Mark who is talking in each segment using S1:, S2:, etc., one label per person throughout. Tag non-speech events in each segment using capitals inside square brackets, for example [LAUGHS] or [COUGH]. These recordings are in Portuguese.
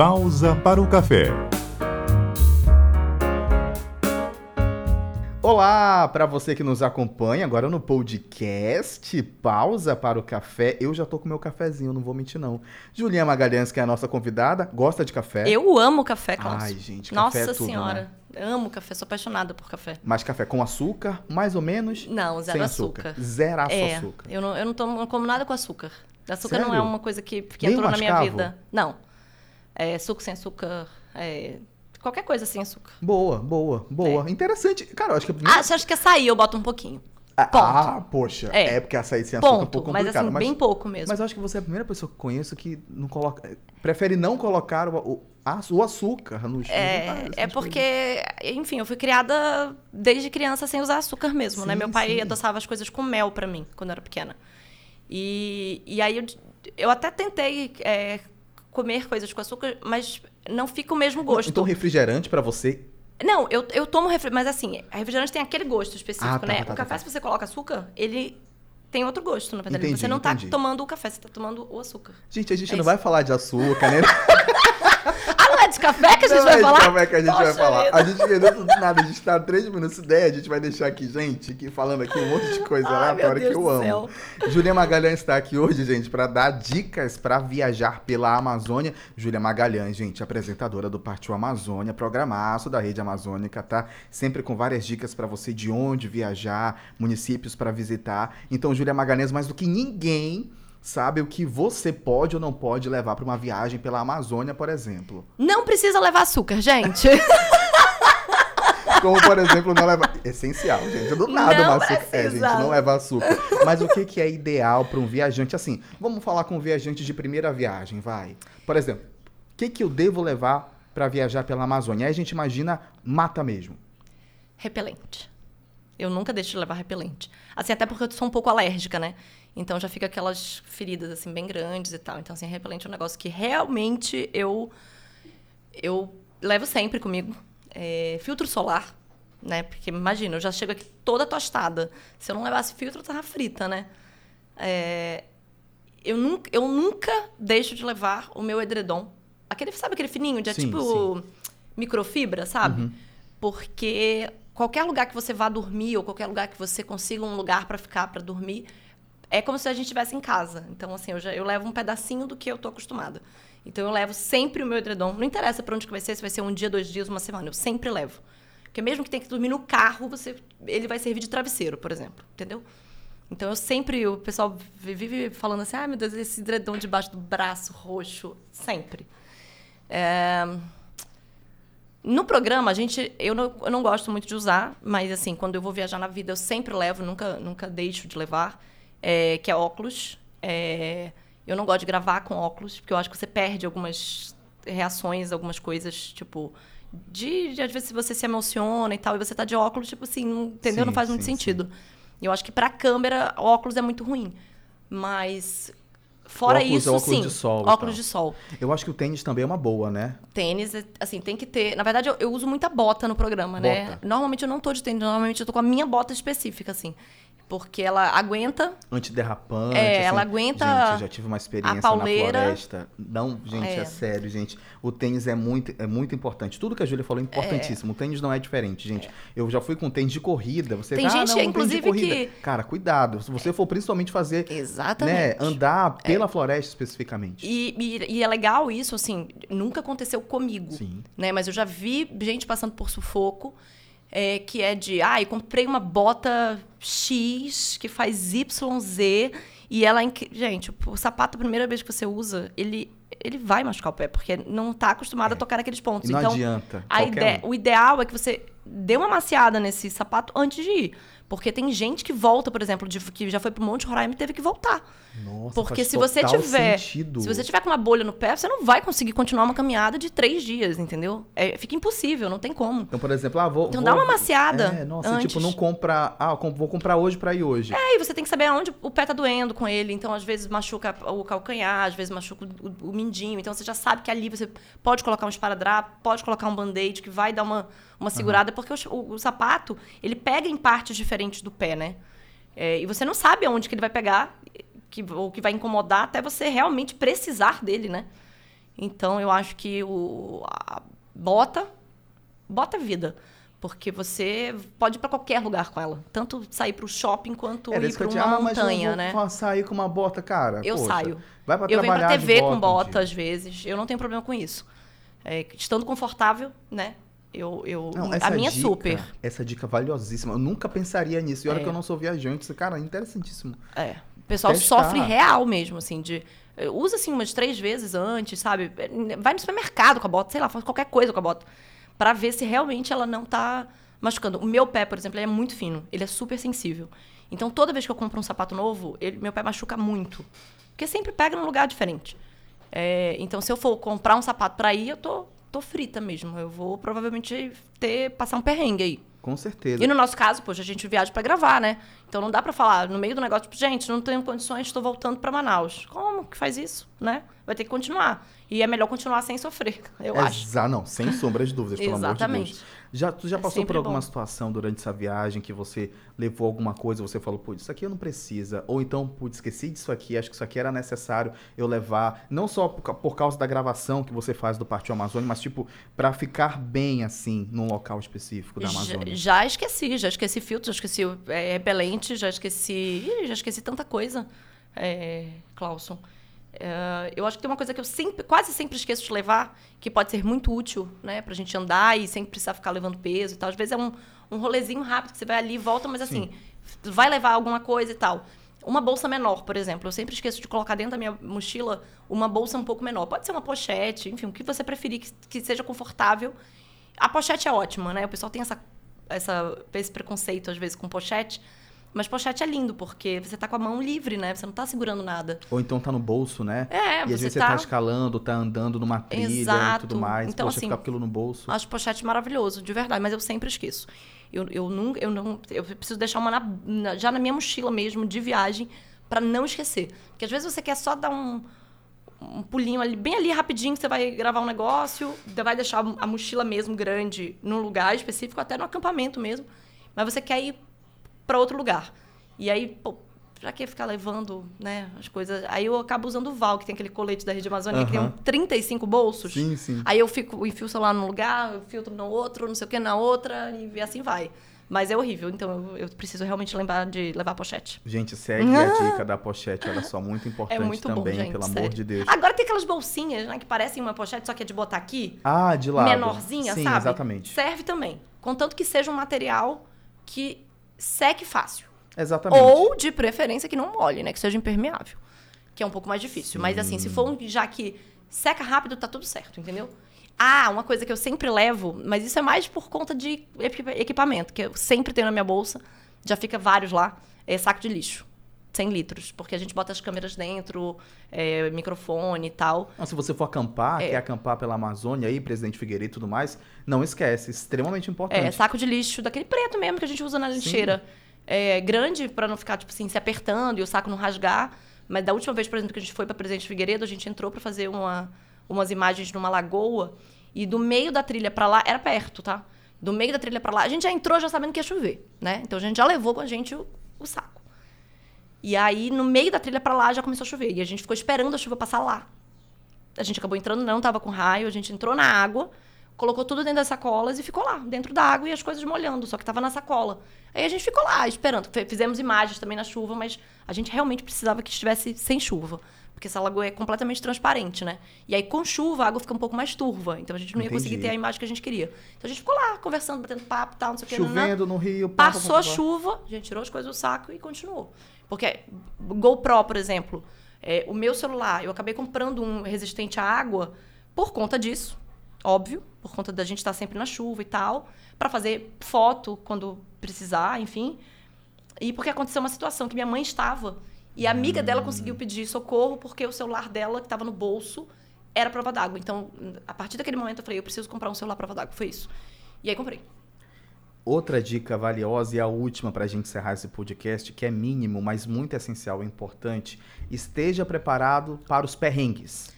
S1: Pausa para o café.
S2: Olá para você que nos acompanha agora no podcast Pausa para o Café. Eu já tô com meu cafezinho, não vou mentir não. Julinha Magalhães, que é a nossa convidada, gosta de café?
S3: Eu amo café, Cláudio.
S2: Ai, gente,
S3: Nossa
S2: café é tudo,
S3: senhora.
S2: né?
S3: Amo café, sou apaixonada por café.
S2: Mas café com açúcar, mais ou menos?
S3: Não, zero
S2: sem
S3: açúcar.
S2: Zeraço
S3: é,
S2: açúcar.
S3: eu não, eu não, tomo, não como nada com açúcar. Açúcar não é
S2: Sério?
S3: uma coisa que, que
S2: Nem
S3: entrou na minha
S2: mascavo?
S3: vida. Não. É, suco sem açúcar, é, qualquer coisa sem açúcar.
S2: Boa, boa, boa. Interessante. Cara, eu acho que.
S3: Ah, você acha que açaí eu boto um pouquinho?
S2: Ah,
S3: ponto.
S2: ah, poxa. É,
S3: É.
S2: porque açaí sem açúcar é um
S3: Ponto.
S2: pouco
S3: Mas
S2: complicado.
S3: assim, bem pouco mesmo.
S2: Mas eu acho que você é a primeira pessoa que conheço que não coloca, prefere não colocar o, o, o açúcar nos
S3: É,
S2: nos-
S3: é porque, enfim, eu fui criada desde criança sem usar açúcar mesmo, né?
S2: Sim,
S3: Meu pai
S2: sim.
S3: adoçava as coisas com mel pra mim, quando eu era pequena. E, e aí eu, eu até tentei é, comer coisas com açúcar, mas não fica o mesmo gosto.
S2: Então refrigerante pra você
S3: Não, eu, eu tomo refrigerante, mas assim, refrigerante tem aquele gosto específico,
S2: Ah, tá,
S3: né?
S2: tá, tá,
S3: o café,
S2: tá.
S3: se você coloca açúcar, ele tem outro gosto, na verdade.
S2: Entendi,
S3: você não tá
S2: entendi.
S3: tomando o café, você tá tomando o açúcar.
S2: Gente, a gente
S3: É
S2: não
S3: isso.
S2: vai falar de açúcar, né? [LAUGHS]
S3: De café que a gente
S2: não
S3: vai
S2: é de
S3: falar?
S2: café que a gente vai
S3: Poxa
S2: falar.
S3: vida.
S2: A gente vendeu tudo nada, a gente tá três minutos de ideia, a gente vai deixar aqui, gente, aqui falando aqui um monte de coisa
S3: meu
S2: que eu amo. Júlia Magalhães está aqui hoje, gente, para dar dicas para viajar pela Amazônia. Júlia Magalhães, gente, apresentadora do Partiu Amazônia, programaço da Rede Amazônica, tá? Sempre com várias dicas para você de onde viajar, municípios para visitar. Então, Júlia Magalhães, mais do que ninguém, sabe o que você pode ou não pode levar para uma viagem pela Amazônia, por exemplo.
S3: Não precisa levar açúcar, gente. [LAUGHS]
S2: Como, por exemplo, não levar. Essencial, gente. Do nada
S3: Não
S2: açúcar. É, gente,
S3: precisa.
S2: não levar açúcar. Mas o que, que é ideal para um viajante? Assim, vamos falar com um viajante de primeira viagem, vai. Por exemplo, o que, que eu devo levar para viajar pela Amazônia? Aí a gente imagina mata mesmo.
S3: repelente. Eu nunca deixo de levar repelente. Assim, até porque eu sou um pouco alérgica, né? Então já fica aquelas feridas, assim, bem grandes e tal. Então, assim, repelente é um negócio que realmente eu, eu levo sempre comigo. É, filtro solar, né? Porque imagina, eu já chego aqui toda tostada. Se eu não levasse filtro, eu tava frita, né? É, eu, nunca, eu nunca deixo de levar o meu edredom. Aquele, sabe aquele fininho de é
S2: Sim,
S3: tipo microfibra, sabe?
S2: Uhum.
S3: Porque qualquer lugar que você vá dormir ou qualquer lugar que você consiga um lugar para ficar para dormir, é como se a gente estivesse em casa. Então assim, eu já eu levo um pedacinho do que eu tô acostumada. Então eu levo sempre o meu edredom. Não interessa para onde que vai ser, se vai ser um dia, dois dias, uma semana, eu sempre levo. Porque mesmo que tenha que dormir no carro, você ele vai servir de travesseiro, por exemplo, entendeu? Então eu sempre, o pessoal vive falando assim: "Ah, meu Deus, esse edredom debaixo do braço roxo", sempre. É, no programa, a gente. Eu não, eu não gosto muito de usar, mas assim, quando eu vou viajar na vida, eu sempre levo, nunca, nunca deixo de levar, é, que é óculos. É, eu não gosto de gravar com óculos, porque eu acho que você perde algumas reações, algumas coisas, tipo. De, de às vezes você se emociona e tal, e você tá de óculos, tipo assim, não, entendeu?
S2: Sim,
S3: não faz muito
S2: sim,
S3: sentido. Eu acho que pra câmera, óculos é muito ruim. Mas. Fora
S2: óculos é
S3: isso,
S2: óculos
S3: sim.
S2: de sol
S3: óculos de sol.
S2: Eu acho que o tênis também é uma boa, né?
S3: Tênis, é- assim, tem que ter. Na verdade, eu, eu uso muita bota no programa, né?
S2: Bota.
S3: Normalmente eu não tô de tênis, normalmente eu tô com a minha bota específica, assim. Porque ela aguenta.
S2: Antiderrapante.
S3: É,
S2: assim.
S3: ela aguenta
S2: Gente, eu já tive uma experiência na floresta. Não, gente, é.
S3: É.
S2: sério, gente. O tênis é muito, é muito importante. Tudo que a Júlia falou é importantíssimo. O tênis não é diferente, gente. Eu já fui com tênis de corrida. Você
S3: Tem
S2: ah,
S3: gente,
S2: não, um tênis de
S3: inclusive,
S2: corrida.
S3: que-
S2: Cara, cuidado. Se você for principalmente fazer, né,
S3: Exatamente.
S2: andar pela floresta especificamente.
S3: E, e- e é legal isso, assim, nunca aconteceu comigo.
S2: Sim.
S3: Né? Mas eu já vi gente passando por sufoco. É, que é de, ah, eu comprei uma bota X que faz YZ e ela é gente, o sapato a primeira vez que você usa, ele ele vai machucar o pé, porque não tá acostumado a tocar naqueles pontos.
S2: É. E não
S3: então,
S2: adianta.
S3: a ideia,
S2: um.
S3: o ideal é que você dê uma maciada nesse sapato antes de ir. Porque tem gente que volta, por exemplo, de, que já foi pro Monte Roraima e teve que voltar.
S2: Nossa,
S3: Porque se você tiver.
S2: sentido.
S3: Se você tiver com uma bolha no pé, você não vai conseguir continuar uma caminhada de três dias, entendeu? É, fica impossível, não tem como.
S2: Então, por exemplo, ah, vou.
S3: Então
S2: vou-
S3: dá uma maciada
S2: É, nossa,
S3: antes.
S2: tipo, não compra. Ah, vou comprar hoje pra ir hoje.
S3: É, e você tem que saber aonde o pé tá doendo com ele. Então, às vezes, machuca o calcanhar, às vezes machuca o, o mindinho. Então, você já sabe que ali você pode colocar um esparadrapo, pode colocar um band-aid que vai dar uma, uma segurada, porque o, o- o sapato, ele pega em partes diferentes do pé, né? É, e você não sabe aonde que ele vai pegar, que, ou que vai incomodar, até você realmente precisar dele, né? Então eu acho que o a bota bota é vida. Porque você pode ir para qualquer lugar com ela. Tanto sair para o shopping quanto
S2: Era
S3: ir para uma
S2: ah,
S3: montanha, né?
S2: sair com uma bota, cara.
S3: Eu
S2: poxa,
S3: saio.
S2: Vai pra
S3: Eu venho pra TV
S2: bota
S3: com bota, às vezes. Eu não tenho problema com isso. É, estando confortável, né? Eu, eu,
S2: Não,
S3: a minha é
S2: dica,
S3: super.
S2: Essa dica valiosíssima. Eu nunca pensaria nisso. E olha
S3: É.
S2: que eu não sou viajante. Isso, Cara, interessantíssimo.
S3: É. O pessoal
S2: Testar.
S3: sofre real mesmo, assim, de. eh, Usa assim umas três vezes antes, sabe? Vai no supermercado com a bota, sei lá, faz qualquer coisa com a bota. Pra ver se realmente ela não tá machucando. O meu pé, por exemplo, ele é muito fino. Ele é super sensível. Então, toda vez que eu compro um sapato novo, ele- meu pé machuca muito. Porque sempre pega num lugar diferente. É, então, se eu for comprar um sapato pra ir, eu tô, tô frita mesmo. Eu vou provavelmente ter, passar um perrengue aí.
S2: Com certeza.
S3: E no nosso caso, poxa, a gente viaja pra gravar, né? Então não dá pra falar no meio do negócio, tipo, gente, não tenho condições, estou voltando pra Manaus. Como que faz isso, né? Vai ter que continuar. E é melhor continuar sem sofrer, [LAUGHS] eu acho.
S2: Exa não, sem sombra de dúvidas, pelo amor de
S3: Exatamente.
S2: Já, tu já
S3: É
S2: passou por alguma
S3: bom.
S2: situação durante essa viagem que você levou alguma coisa e você falou, putz, isso aqui eu não precisa. Ou então, putz, esqueci disso aqui, acho que isso aqui era necessário eu levar. Não só por, por causa da gravação que você faz do Partiu Amazônia, mas tipo, pra ficar bem assim, num local específico da
S3: Já,
S2: Amazônia.
S3: já esqueci, já esqueci filtro, já esqueci é, repelente, já esqueci. Já esqueci tanta coisa, é, Clauson. É, eu acho que tem uma coisa que eu sempre, quase sempre esqueço de levar, que pode ser muito útil, né, pra gente andar e sem precisar ficar levando peso e tal. Às vezes é um, um rolezinho rápido que você vai ali e volta, mas assim, vai levar alguma coisa e tal. Uma bolsa menor, por exemplo. Eu sempre esqueço de colocar dentro da minha mochila uma bolsa um pouco menor. Pode ser uma pochete, enfim, o que você preferir que, que seja confortável. A pochete é ótima, né? O pessoal tem essa, essa, esse preconceito, às vezes, com pochete. Mas pochete é lindo, porque você tá com a mão livre, né? Você não tá segurando nada.
S2: Ou então tá no bolso, né?
S3: É,
S2: e às
S3: você
S2: vezes você
S3: tá-
S2: tá escalando, tá andando numa trilha e
S3: Exato.
S2: tudo mais.
S3: Então,
S2: Poxa,
S3: assim,
S2: ficar aquilo no bolso.
S3: Acho pochete maravilhoso, de verdade, mas eu sempre esqueço. Eu, eu nunca, eu não, eu preciso deixar uma na- na- já na minha mochila mesmo de viagem pra não esquecer, porque às vezes você quer só dar um, um pulinho ali, bem ali rapidinho, que você vai gravar um negócio, vai deixar a mochila mesmo grande num lugar específico, até no acampamento mesmo, mas você quer ir pra outro lugar. E aí, pô, pra que ficar levando, né, as coisas? Aí eu acabo usando o Val, que tem aquele colete da Rede Amazônia, que tem um
S2: Aham.
S3: 35 bolsos.
S2: Sim, sim.
S3: Aí eu fico, enfio o celular num lugar, eu filtro no outro, não sei o que na outra, e assim vai. Mas é horrível, então eu, preciso realmente lembrar de levar pochete.
S2: Gente, segue a [LAUGHS] dica da pochete, olha só, muito importante
S3: É muito bom,
S2: também,
S3: gente,
S2: pelo amor
S3: sério.
S2: de Deus.
S3: Agora tem aquelas bolsinhas, né, que parecem uma pochete, só que é de botar aqui,
S2: Ah, de lado.
S3: menorzinha,
S2: Sim,
S3: sabe?
S2: exatamente.
S3: Serve também. Contanto que seja um material que seque fácil.
S2: Exatamente.
S3: Ou, de preferência, que não molhe, né? Que seja impermeável. Que é um pouco mais difícil. Mas, assim, se
S2: Sim.
S3: for um já que seca rápido, tá tudo certo, entendeu? Ah, uma coisa que eu sempre levo, mas isso é mais por conta de equipa- equipamento, que eu sempre tenho na minha bolsa, já fica vários lá, é saco de lixo. 100 litros, porque a gente bota as câmeras dentro, é, microfone e tal.
S2: Se você for acampar,
S3: É.
S2: quer acampar pela Amazônia aí, Presidente Figueiredo e tudo mais, não esquece, extremamente importante.
S3: É, saco de lixo daquele preto mesmo que a gente usa na lixeira. É, grande para não ficar, tipo assim, se apertando e o saco não rasgar. Mas da última vez, por exemplo, que a gente foi para Presidente Figueiredo, a gente entrou para fazer uma, umas imagens numa lagoa. E do meio da trilha para lá, era perto, tá? Do meio da trilha para lá, a gente já entrou já sabendo que ia chover, né? Então a gente já levou com a gente o, o saco. E aí, no meio da trilha para lá, já começou a chover. E a gente ficou esperando a chuva passar lá. A gente acabou entrando, não tava com raio, a gente entrou na água, colocou tudo dentro das sacolas e ficou lá, dentro da água e as coisas molhando, só que tava na sacola. Aí a gente ficou lá, esperando. Fizemos imagens também na chuva, mas a gente realmente precisava que estivesse sem chuva. Porque essa lagoa é completamente transparente, né? E aí, com chuva, a água fica um pouco mais turva. Então a gente não ia conseguir ter a imagem que a gente queria. Então a gente ficou lá, conversando, batendo papo e tal, não sei o que.
S2: Chovendo no Rio, pá,
S3: Passou a chuva, a gente tirou as coisas do saco e continuou. Porque GoPro, por exemplo, é, o meu celular, eu acabei comprando um resistente à água por conta disso, óbvio, por conta da gente estar sempre na chuva e tal, para fazer foto quando precisar, enfim. E porque aconteceu uma situação que minha mãe estava e a amiga dela conseguiu pedir socorro porque o celular dela, que estava no bolso, era prova d'água. Então, a partir daquele momento, eu falei, eu preciso comprar um celular prova d'água. Foi isso. E aí comprei.
S2: Outra dica valiosa e a última para a gente encerrar esse podcast, que é mínimo, mas muito essencial e importante, esteja preparado para os perrengues.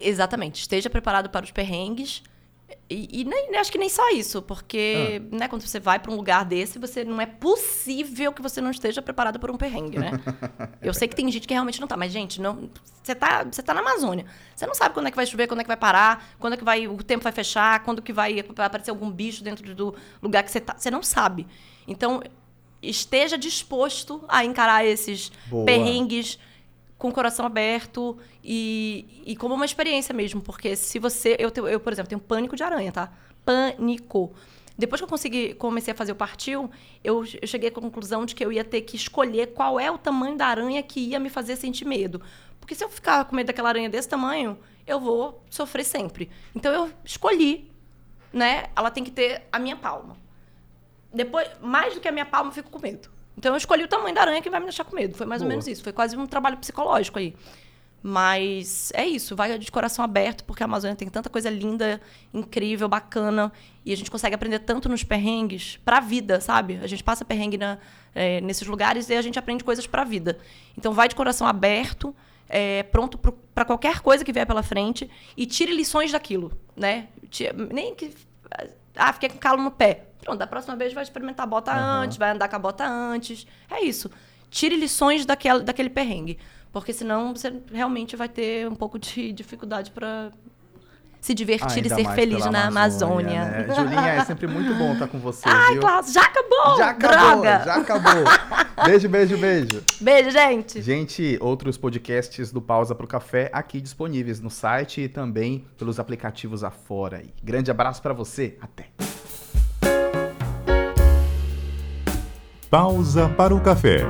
S3: Exatamente. Esteja preparado para os perrengues E, e nem, acho que nem só isso, porque
S2: Ah.
S3: né, quando você vai para um lugar desse, você não é possível que você não esteja preparado por um perrengue, né? [LAUGHS] Eu sei que tem gente que realmente não tá, mas gente, não, você tá, você tá na Amazônia. Você não sabe quando é que vai chover, quando é que vai parar, quando é que vai o tempo vai fechar, quando que vai aparecer algum bicho dentro do lugar que você tá. Você não sabe. Então, esteja disposto a encarar esses
S2: Boa.
S3: perrengues com o coração aberto e, e como uma experiência mesmo. Porque se você. Eu, eu, por exemplo, tenho pânico de aranha, tá? Pânico. Depois que eu consegui, comecei a fazer o partiu, eu, eu cheguei à conclusão de que eu ia ter que escolher qual é o tamanho da aranha que ia me fazer sentir medo. Porque se eu ficar com medo daquela aranha desse tamanho, eu vou sofrer sempre. Então eu escolhi, né? Ela tem que ter a minha palma. Depois, mais do que a minha palma, eu fico com medo. Então eu escolhi o tamanho da aranha que vai me deixar com medo. Foi mais ou
S2: Boa.
S3: menos isso. Foi quase um trabalho psicológico aí. Mas é isso, vai de coração aberto, porque a Amazônia tem tanta coisa linda, incrível, bacana, e a gente consegue aprender tanto nos perrengues pra vida, sabe? A gente passa perrengue na- é, nesses lugares e a gente aprende coisas pra vida. Então vai de coração aberto, é, pronto para qualquer coisa que vier pela frente e tire lições daquilo, né? Nem que ah, fiquei com calo no pé. Pronto, da próxima vez vai experimentar a bota
S2: Aham.
S3: antes, vai andar com a bota antes. É isso. Tire lições daquela, daquele perrengue. Porque senão você realmente vai ter um pouco de [LAUGHS] dificuldade para se divertir e
S2: Ainda
S3: ser feliz na Amazônia.
S2: né? [LAUGHS] Julinha, é sempre muito bom estar com você,
S3: Ai,
S2: viu?
S3: Klaus, já acabou!
S2: Já acabou,
S3: Droga!
S2: já acabou. Beijo, beijo, beijo. [LAUGHS]
S3: Beijo, gente!
S2: Gente, outros podcasts do Pausa pro Café aqui disponíveis no site e também pelos aplicativos afora. Grande abraço pra você, até.
S1: Pausa para o café.